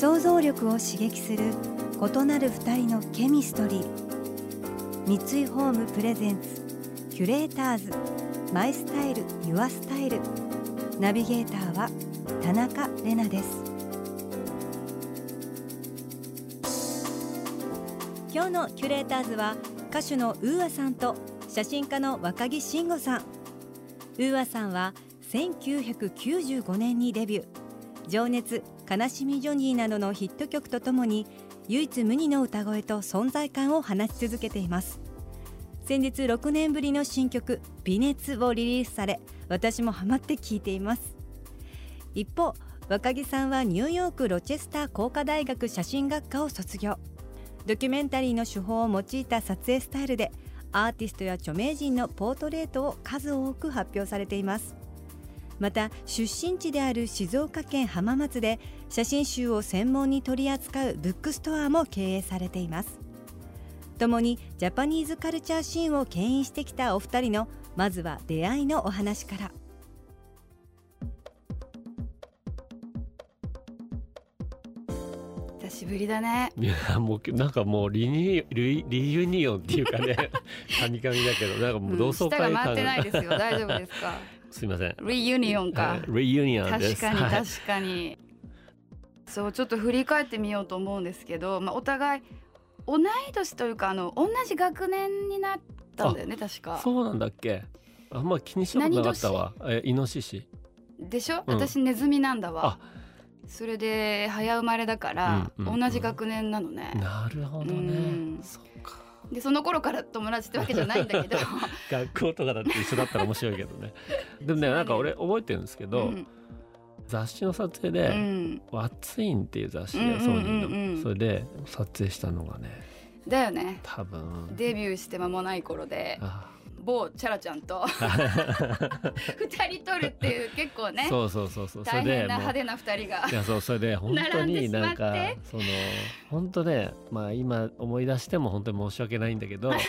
想像力を刺激する異なる二人のケミストリー。三井ホーム presents キュレーターズ。 My style, your style。ナビゲーターは田中麗奈です。今日のキュレーターズは歌手の UAさんと写真家の若木慎吾さん。ウーアさんは1995年にデビュー。情熱悲しみジョニーなどのヒット曲とともに唯一無二の歌声と存在感を放ち続けています。先日6年ぶりの新曲「微熱」をリリースされ私もハマって聴いています。一方若木さんはニューヨークロチェスター工科大学写真学科を卒業。ドキュメンタリーの手法を用いた撮影スタイルでアーティストや著名人のポートレートを数多く発表されています。また出身地である静岡県浜松で写真集を専門に取り扱うブックストアも経営されています。共にジャパニーズカルチャーシーンを牽引してきたお二人のまずは出会いのお話から。久しぶりだね。いやもうなんかもうリニリリユニオンっていうかね。カニカニだけどなんかもう同窓舌会感。が回ってないですよ。大丈夫ですか？すいません。リユニオンか。リユニオンで確かに確かに。そうちょっと振り返ってみようと思うんですけど、まあ、お互い同い年というかあの同じ学年になったんだよね確か。そうなんだっけ？あんま気にしなかったわ。えイノシシ？でしょ、うん。私ネズミなんだわ。あ。それで早生まれだから、うんうんうん。同じ学年なのね、なるほどうねん。そっかでその頃から友達ってわけじゃないんだけど。学校とかだって一緒だったら面白いけどね。でもねなんか俺覚えてるんですけど、うん。雑誌の撮影うでん「ワッツインっていう雑誌うんうんうんうん。がソニーの。それで撮影したのがねだよね。多分。デビューして間もない頃で。あ某チャラちゃんと。二人撮るっていう結構ね。そうそうそうそう。な派手な二人が。いやそうそれで本当になんかその本当ねまあ今思い出しても本当に申し訳ないんだけど。大丈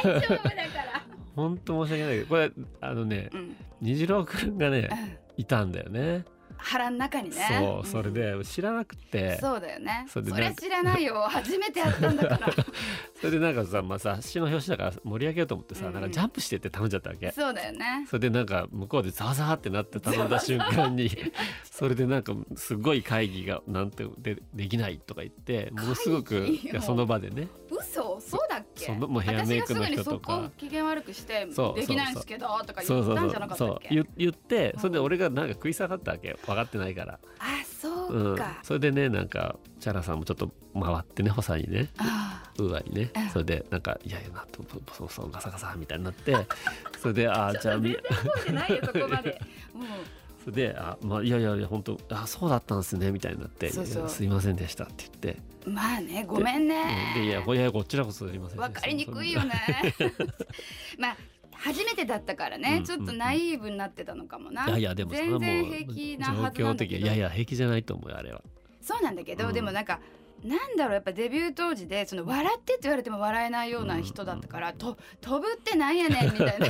夫だから、本当申し訳ないけどこれあのねうん。虹郎くんがねいたんだよね。腹の中にね。そうそれんで知らなくて。そうだよね。そそれでなんかりゃ知らないよ。初めてやったんだから。それでなんかさ、まあ、雑誌の表紙だから盛り上げようと思ってさ、うん。なんかジャンプしてって頼んじゃったわけ。そうだよね。それでなんか向こうでザワザワってなって頼んだ瞬間にそれでなんかすごい会議がなんてでできないとか言ってものすごくその場でね嘘そうだっけ？そのもうヘアメイクの人と私がすぐにかそこ機嫌悪くしてできないんですけどとか言ったんじゃなかったっけ？言言ってうん。それで俺がなんか食い下がったわけ分かってないから、あそううん。か、、それでねなんかチャラさんもちょっと回ってね補佐にね。あウーアにね。うん。それでなんか「いやいやなとそうそうガサガサ」みたいになって。それで「ああじゃあみないよそこまで。もうそれで「あまあいやいやいや本当あそうだったんですね」みたいになってそうそう。すいませんでした」って言って。まあねごめんね。でいやいやこちらこそすいませんわかりにくいよね。まあ初めてだったからね、うんちょっとナイーブになってたのかもな。いやいやでもそれはもう全然平気なはずなんだけど。的いやいや平気じゃないと思うよあれは。そうなんだけど、うん。でもなんかなんだろうやっぱデビュー当時でその笑ってって言われても笑えないような人だったから、と飛ぶってなんやねんみたいな。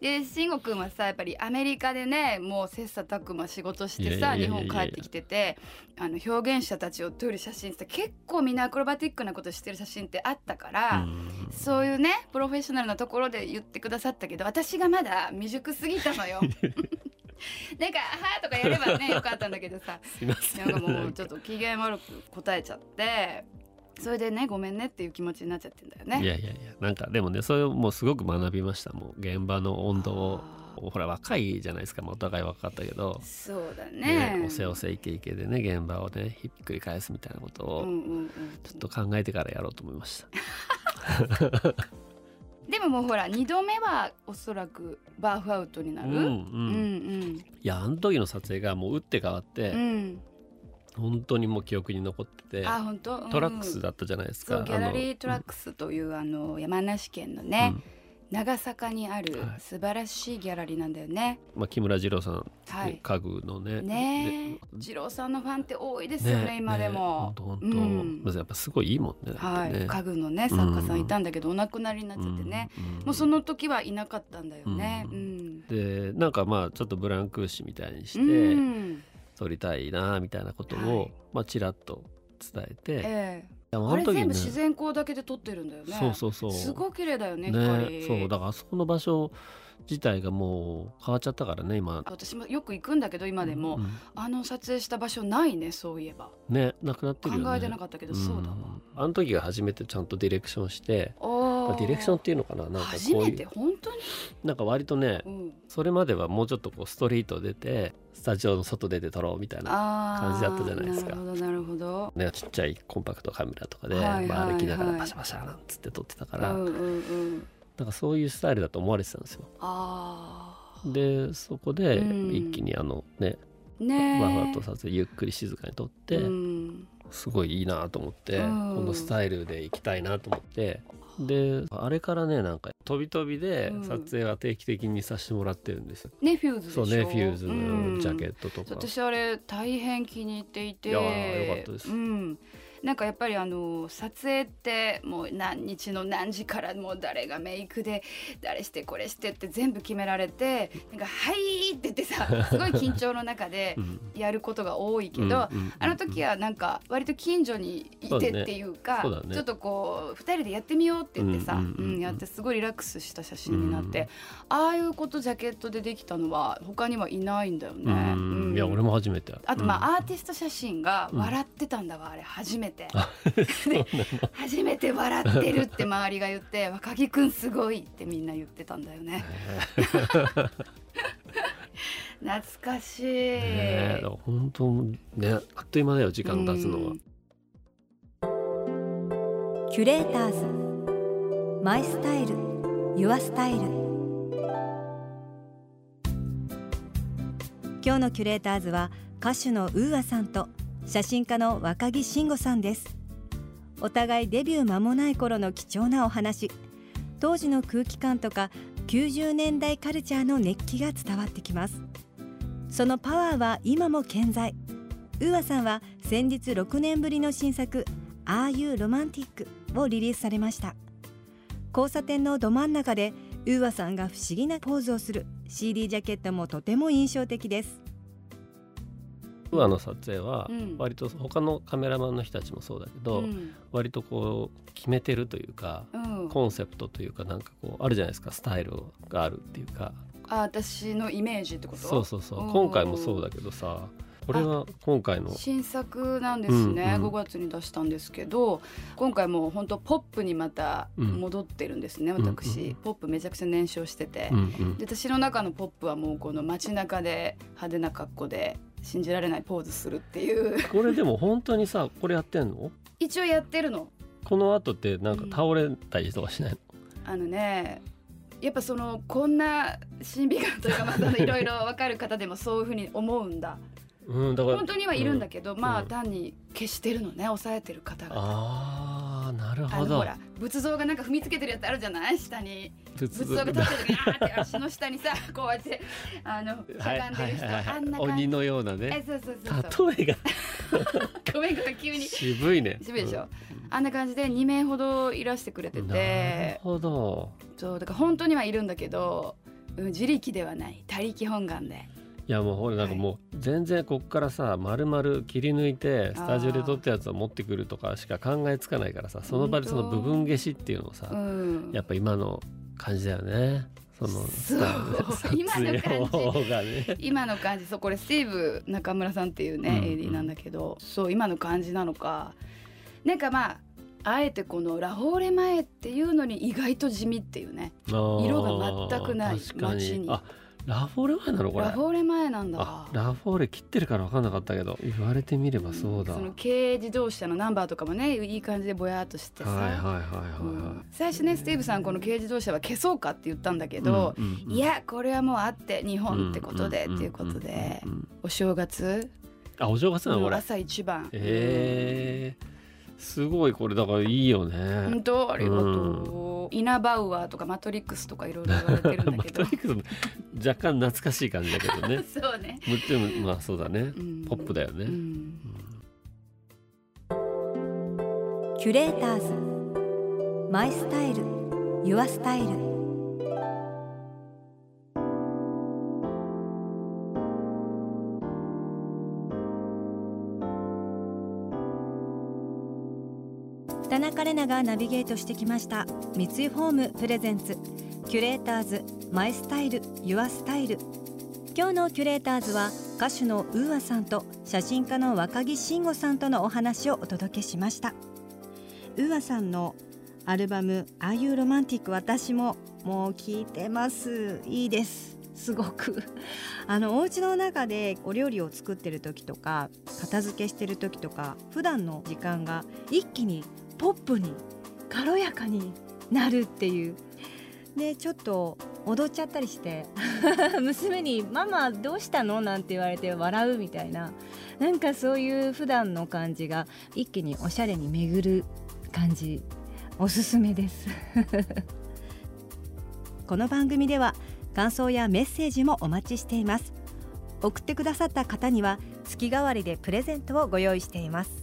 で慎吾くんはさやっぱりアメリカでねもう切磋琢磨仕事してさ日本帰ってきててあの表現者たちを撮る写真って結構みんなアクロバティックなことしてる写真ってあったから。うんそういうねプロフェッショナルなところで言ってくださったけど私がまだ未熟すぎたのよ。なんか「はーとかやればね よかったんだけどさ。なんかもうちょっと機嫌悪く答えちゃってそれでねごめんねっていう気持ちになっちゃってんだよね。いやいやいやなんかでもねそれをもうすごく学びました。もう現場の温度をあほら若いじゃないですか、まあお互い若かったけど、そうだね。ねおせおせイケイケでね現場をねひっくり返すみたいなことをうんうんうん。ちょっと考えてからやろうと思いました。でももうほら2度目はおそらくバーフアウトになる、うんうん。うんいやあの時の撮影がもう打って変わって、うん。うん本当にもう記憶に残っててあ本当、うん。トラックスだったじゃないですか、そうギャラリートラックスというあの山梨県のね、長坂にあるはい。素晴らしいギャラリーなんだよね。うんまあ、木村二郎さん、はい。家具のね。ねえ、二郎さんのファンって多いですよね今でも。本当うん。まずやっぱすごいいいもんね。はい、ね。家具のね作家さんいたんだけど、お亡くなりになっちゃってね、もうその時はいなかったんだよね。ううん。ん。でなんかまあちょっとブランク紙みたいにして、うん。撮りたいなみたいなことを、はい。まあちらっと伝えて、ええ。でもあれ全部ね自然光だけで撮ってるんだよね。そうそうそうすごい綺麗だよねね光。そうだからあそこの場所自体がもう変わっちゃったからね今。私もよく行くんだけど今でも、うんあの撮影した場所ないねそういえば。ねなくなってるよね。考えてなかったけど、そうだわ。んあの時が初めてちゃんとディレクションして。ディレクションっていうのかななんか初めこういう。て？本当に、なんか割とねうん、それまではもうちょっとこうストリート出てスタジオの外出て撮ろうみたいな感じだったじゃないですか。なるほどなるほど。ね、ちっちゃいコンパクトカメラとかで、はいはいまあ、歩きながはいらパシャパシャなんつって撮ってたかうら、んうんうんなんかそういうスタイルだと思われてたんですよ。あでそこでうん。一気にあのね、あねえ。バファーと撮影ゆっくり静かに撮って、うん。すごいいいなと思って、うん。このスタイルで行きたいなと思って。であれからねなんか飛び飛びでうん。撮影は定期的にさせてもらってるんですよ。ねフューズでしょ？そうねフューズのジャケッットとか。私あれ大変気に入っていて。いやーよかったです。うんなんかやっぱりあの撮影ってもう何日の何時からもう誰がメイクで誰してこれしてって全部決められてなんか「はい」って言ってさ すごい緊張の中でうん。やることが多いけど、あの時はなんか割と近所にいてっていうかちょっとこう2人でやってみようって言ってさ、うんやってすごいリラックスした写真になって、ああいうことジャケットでできたのは他にはいないんだよね。いや俺も初めて。あとまうん。あアーティスト写真が笑ってたんだわ、あれ。初めて で初めて笑ってるって周りが言って若木くんすごいってみんな言ってたんだよね。懐かしい、ね本当ねあっという間だよ時間経つのは。うん。キュレーターズ。 My style. Your style。今日のキュレーターズは歌手の UAさんと写真家の若木信吾さんです。お互いデビュー間もない頃の貴重なお話。当時の空気感とか90年代カルチャーの熱気が伝わってきます。そのパワーは今も健在。 UAさんは先日6年ぶりの新作「 Are U Romantic?」をリリースされました。交差点のど真ん中で UAさんが不思議なポーズをする。CD ジャケットもとても印象的です。 UAの撮影はうん。割と他のカメラマンの人たちもそうだけど、うん。割とこう決めてるというかうん。コンセプトというかなんかこうあるじゃないですかスタイルがあるっていうか。あ私のイメージってこと？そうそうそう。うん。今回もそうだけどさこれは今回の新作なんですね、うん。うん5月に出したんですけど今回もう本当ポップにまたうん。戻ってるんですね、うん私、うん。ポップめちゃくちゃ燃焼してて、うんうん。で私の中のポップはもうこの街中で派手な格好で信じられないポーズするっていう。これでも本当にさこれやってんの？一応やってるの。この後ってなんか倒れたりとかしないの、あのねやっぱそのこんな審美眼というかまあいろいろ分かる方でもそういうふうに思うんだ。うん、だから本当にはいるんだけど、まあうん単に消してるのね抑えてる方が。なるほど。ほら仏像がなんか踏みつけてるやつあるじゃない？下に。仏仏像が立ってる時にあーって足の下にさ こうやってあのしゃがんでる人、あんな感じ。鬼のようなえねそうそうそうそう。例えが。ごめんごめん急に。渋いね。渋いでしょ？あんな感じで2名ほどいらしてくれてなるてほど。そうだから本当にはいるんだけどうん自力ではない。他力本願でいやもうほらなんかもう全然こっからさ丸々切り抜いてスタジオで撮ったやつを持ってくるとかしか考えつかないからさその場でその部分消しっていうのをさうん。やっぱ今の感じだよね。そのそう。撮今の影感じ。ね。今の感じ。そうこれスティーブ中村さんっていうね、うんうん。AD なんだけど。そう今の感じなのか。なんかまああえてこのラフォーレ前っていうのに意外と地味っていうね。色が全くない街に。あラフォーレ前なのこれ。ラフォーレ前なんだ。あラフォーレ切ってるから分かんなかったけど言われてみればそうだ、その軽自動車のナンバーとかもねいい感じでぼやっとしてさ、はいはいはいはい最初ねスティーブさんこの軽自動車は消そうかって言ったんだけど、うんうんうんいやこれはもうあって日本ってことでんっていうことでうんうんうんお正月？あお正月なのこれ。朝一番。えー、すごいこれだからいいよね。本当？ありがとう、イナバウアーとかマトリックスとかいろいろ言われてるんだマけど。トリックスも若干懐かしい感じだけどね。そうね、もちろんまあそうだね、うん。ポップだよね、うん。キュレーターズ。マイスタイル。ユアスタイル田中れながナビゲートしてきました。三井ホーム presents。Curators my style your style。今日のキュレーターズは歌手の UAさんと写真家の若木信吾さんとのお話をお届けしました。 UAさんのアルバム「Are U Romantic」私ももう聴いてます。いいです。すごく。あのお家の中でお料理を作ってる時とか片付けしてる時とか普段の時間が一気にポップに軽やかになるっていう。でちょっと踊っちゃったりして。娘に「ママどうしたの?」なんて言われて笑うみたいな。なんかそういう普段の感じが一気におしゃれに巡る感じ。おすすめです。この番組では感想やメッセージもお待ちしています。送ってくださった方には月替わりでプレゼントをご用意しています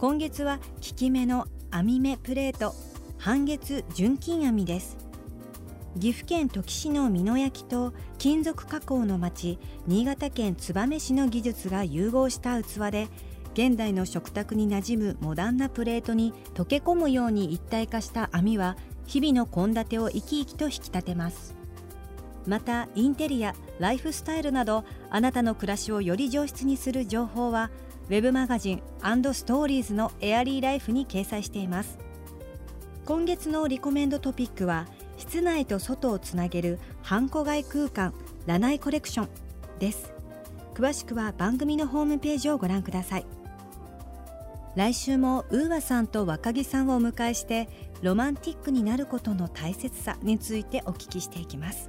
今月は効き目の網目プレート半月純金網です。岐阜県土岐市の美濃焼と金属加工の町新潟県燕市の技術が融合した器で現代の食卓に馴染むモダンなプレートに溶け込むように一体化した網は日々の献立を生き生きと引き立てます。またインテリアライフスタイルなどあなたの暮らしをより上質にする情報はウェブマガジンストーリーズのエアリーライフに掲載しています。今月のリコメンドトピックは室内と外をつなげるハンコ外空間ラナイコレクションです。詳しくは番組のホームページをご覧ください。来週もウーアさんと若木さんをお迎えしてロマンティックになることの大切さについてお聞きしていきます。